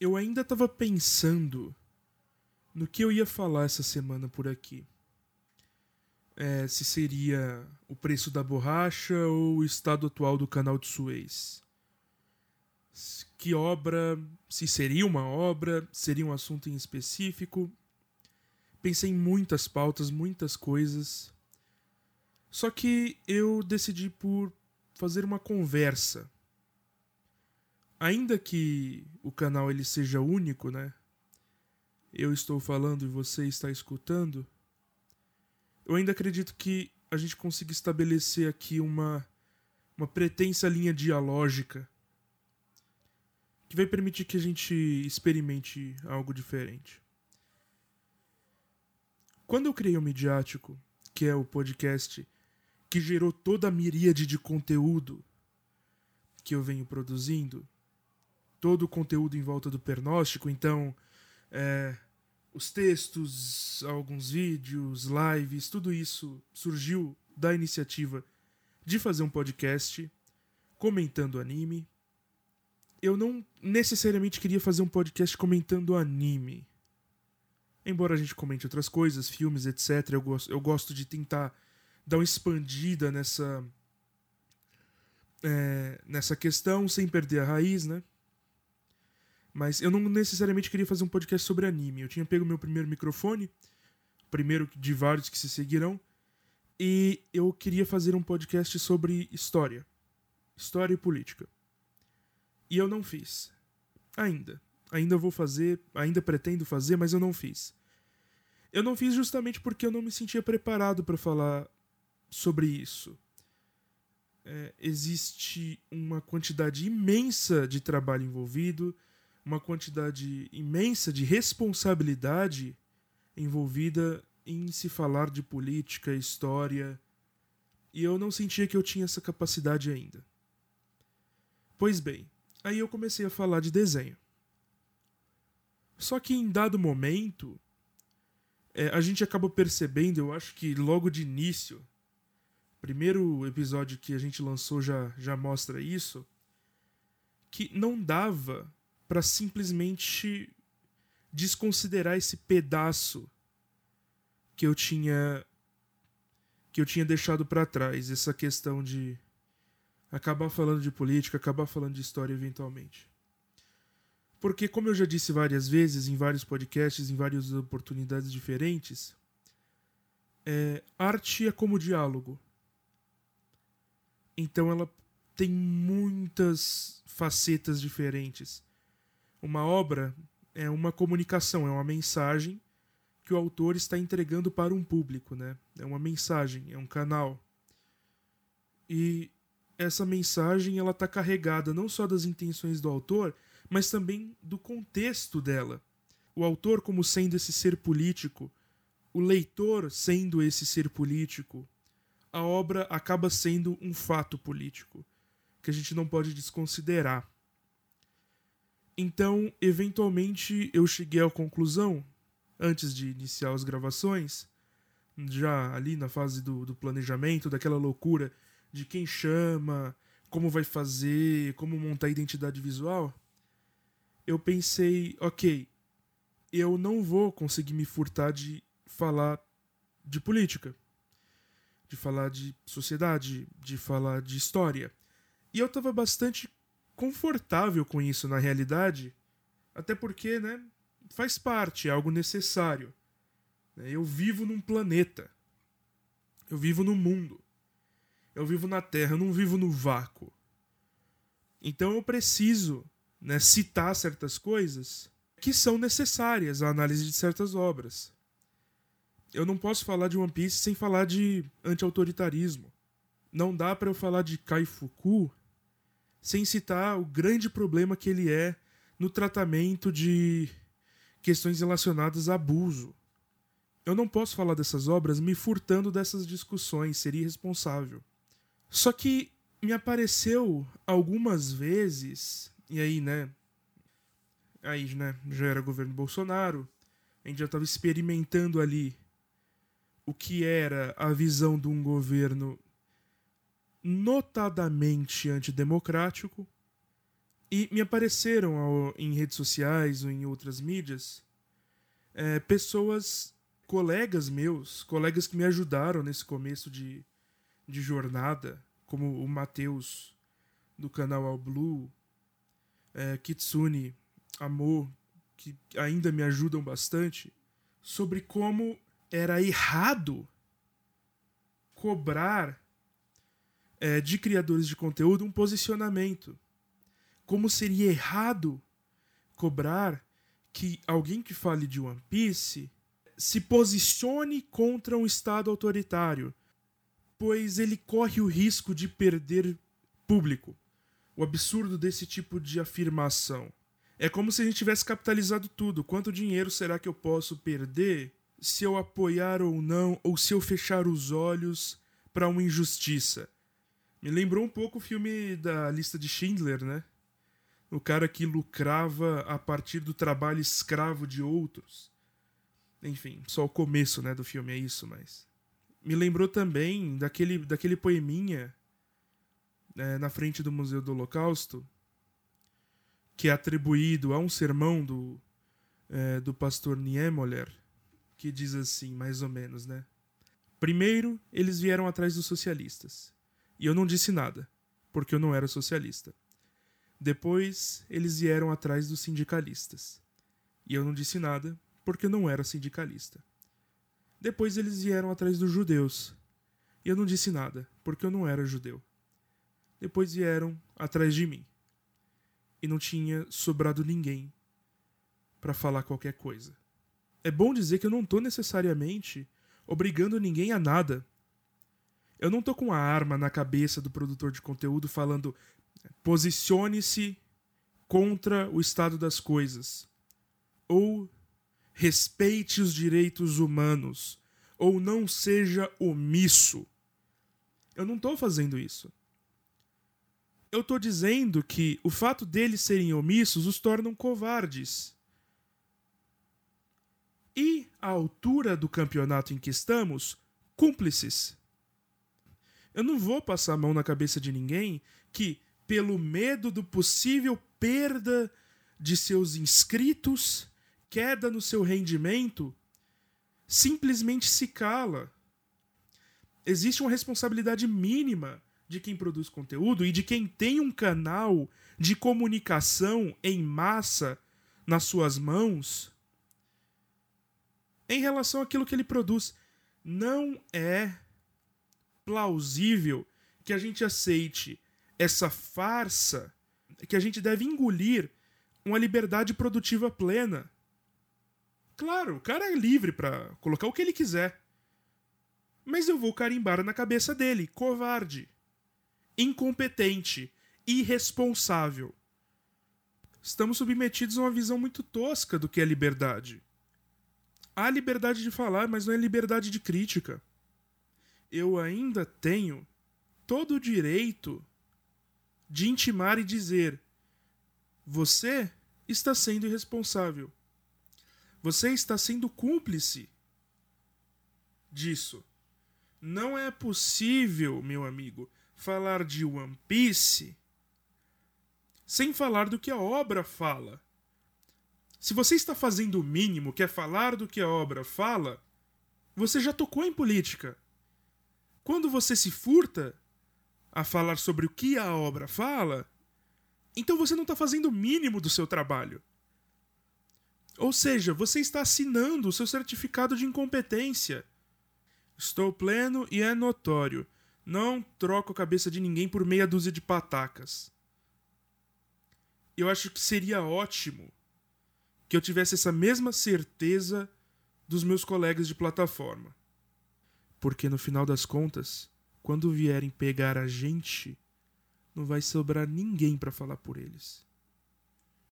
eu ainda estava pensando no que eu ia falar essa semana por aqui. É, se seria o preço da borracha ou o estado atual do canal de Suez. Que obra, se seria uma obra, seria um assunto em específico. Pensei em muitas pautas, muitas coisas. Só que eu decidi por fazer uma conversa. Ainda que o canal ele seja único, né? Eu estou falando e você está escutando. Eu ainda acredito que a gente consiga estabelecer aqui uma uma pretensa linha dialógica que vai permitir que a gente experimente algo diferente. Quando eu criei o Midiático, que é o podcast que gerou toda a miríade de conteúdo que eu venho produzindo, todo o conteúdo em volta do pernóstico, então é, os textos, alguns vídeos, lives, tudo isso surgiu da iniciativa de fazer um podcast comentando anime. Eu não necessariamente queria fazer um podcast comentando anime. Embora a gente comente outras coisas, filmes, etc., eu gosto, eu gosto de tentar dar uma expandida nessa, é, nessa questão sem perder a raiz, né? Mas eu não necessariamente queria fazer um podcast sobre anime. Eu tinha pego meu primeiro microfone, primeiro de vários que se seguirão, e eu queria fazer um podcast sobre história. História e política. E eu não fiz. Ainda ainda vou fazer, ainda pretendo fazer, mas eu não fiz. Eu não fiz justamente porque eu não me sentia preparado para falar sobre isso. É, existe uma quantidade imensa de trabalho envolvido, uma quantidade imensa de responsabilidade envolvida em se falar de política, história, e eu não sentia que eu tinha essa capacidade ainda. Pois bem, aí eu comecei a falar de desenho. Só que em dado momento, é, a gente acaba percebendo, eu acho que logo de início, primeiro episódio que a gente lançou já, já mostra isso, que não dava para simplesmente desconsiderar esse pedaço que eu tinha que eu tinha deixado para trás, essa questão de acabar falando de política, acabar falando de história eventualmente. Porque, como eu já disse várias vezes, em vários podcasts, em várias oportunidades diferentes, é, arte é como diálogo. Então ela tem muitas facetas diferentes. Uma obra é uma comunicação, é uma mensagem que o autor está entregando para um público, né? É uma mensagem, é um canal. E essa mensagem ela está carregada não só das intenções do autor, mas também do contexto dela. O autor como sendo esse ser político, o leitor sendo esse ser político, a obra acaba sendo um fato político que a gente não pode desconsiderar. Então, eventualmente, eu cheguei à conclusão, antes de iniciar as gravações, já ali na fase do, do planejamento, daquela loucura de quem chama, como vai fazer, como montar a identidade visual, eu pensei, ok, eu não vou conseguir me furtar de falar de política, de falar de sociedade, de falar de história. E eu estava bastante confortável com isso na realidade, até porque, né, faz parte, é algo necessário. Eu vivo num planeta. Eu vivo no mundo. Eu vivo na Terra, eu não vivo no vácuo. Então eu preciso né, citar certas coisas que são necessárias à análise de certas obras. Eu não posso falar de One Piece sem falar de anti-autoritarismo. Não dá para eu falar de Kai sem citar o grande problema que ele é no tratamento de questões relacionadas a abuso. Eu não posso falar dessas obras me furtando dessas discussões, seria irresponsável. Só que me apareceu algumas vezes e aí, né? Aí, né? Já era governo Bolsonaro. A gente já estava experimentando ali o que era a visão de um governo notadamente antidemocrático. E me apareceram ao, em redes sociais ou em outras mídias é, pessoas, colegas meus, colegas que me ajudaram nesse começo de, de jornada, como o Matheus do canal All Blue, é, Kitsune, Amor, que ainda me ajudam bastante, sobre como era errado cobrar é, de criadores de conteúdo um posicionamento. Como seria errado cobrar que alguém que fale de One Piece se posicione contra um Estado autoritário, pois ele corre o risco de perder público. O absurdo desse tipo de afirmação. É como se a gente tivesse capitalizado tudo. Quanto dinheiro será que eu posso perder se eu apoiar ou não, ou se eu fechar os olhos para uma injustiça? Me lembrou um pouco o filme da lista de Schindler, né? O cara que lucrava a partir do trabalho escravo de outros. Enfim, só o começo, né, do filme é isso, mas me lembrou também daquele daquele poeminha né, na frente do Museu do Holocausto que é atribuído a um sermão do é, do pastor Niemöller que diz assim, mais ou menos, né? Primeiro, eles vieram atrás dos socialistas. E eu não disse nada, porque eu não era socialista. Depois, eles vieram atrás dos sindicalistas. E eu não disse nada, porque eu não era sindicalista. Depois, eles vieram atrás dos judeus. E eu não disse nada, porque eu não era judeu. Depois vieram atrás de mim. E não tinha sobrado ninguém para falar qualquer coisa. É bom dizer que eu não estou necessariamente obrigando ninguém a nada eu não tô com a arma na cabeça do produtor de conteúdo falando posicione-se contra o estado das coisas. Ou respeite os direitos humanos. Ou não seja omisso. Eu não estou fazendo isso. Eu estou dizendo que o fato deles serem omissos os tornam covardes. E, à altura do campeonato em que estamos, cúmplices. Eu não vou passar a mão na cabeça de ninguém que, pelo medo do possível perda de seus inscritos, queda no seu rendimento, simplesmente se cala. Existe uma responsabilidade mínima de quem produz conteúdo e de quem tem um canal de comunicação em massa nas suas mãos em relação àquilo que ele produz. Não é plausível que a gente aceite essa farsa, que a gente deve engolir uma liberdade produtiva plena. Claro, o cara é livre para colocar o que ele quiser. Mas eu vou carimbar na cabeça dele: covarde, incompetente, irresponsável. Estamos submetidos a uma visão muito tosca do que é liberdade. Há liberdade de falar, mas não é liberdade de crítica eu ainda tenho todo o direito de intimar e dizer: você está sendo irresponsável. Você está sendo cúmplice disso. Não é possível, meu amigo, falar de One Piece sem falar do que a obra fala. Se você está fazendo o mínimo, que é falar do que a obra fala, você já tocou em política. Quando você se furta a falar sobre o que a obra fala, então você não está fazendo o mínimo do seu trabalho. Ou seja, você está assinando o seu certificado de incompetência. Estou pleno e é notório. Não troco a cabeça de ninguém por meia dúzia de patacas. Eu acho que seria ótimo que eu tivesse essa mesma certeza dos meus colegas de plataforma. Porque no final das contas, quando vierem pegar a gente, não vai sobrar ninguém para falar por eles.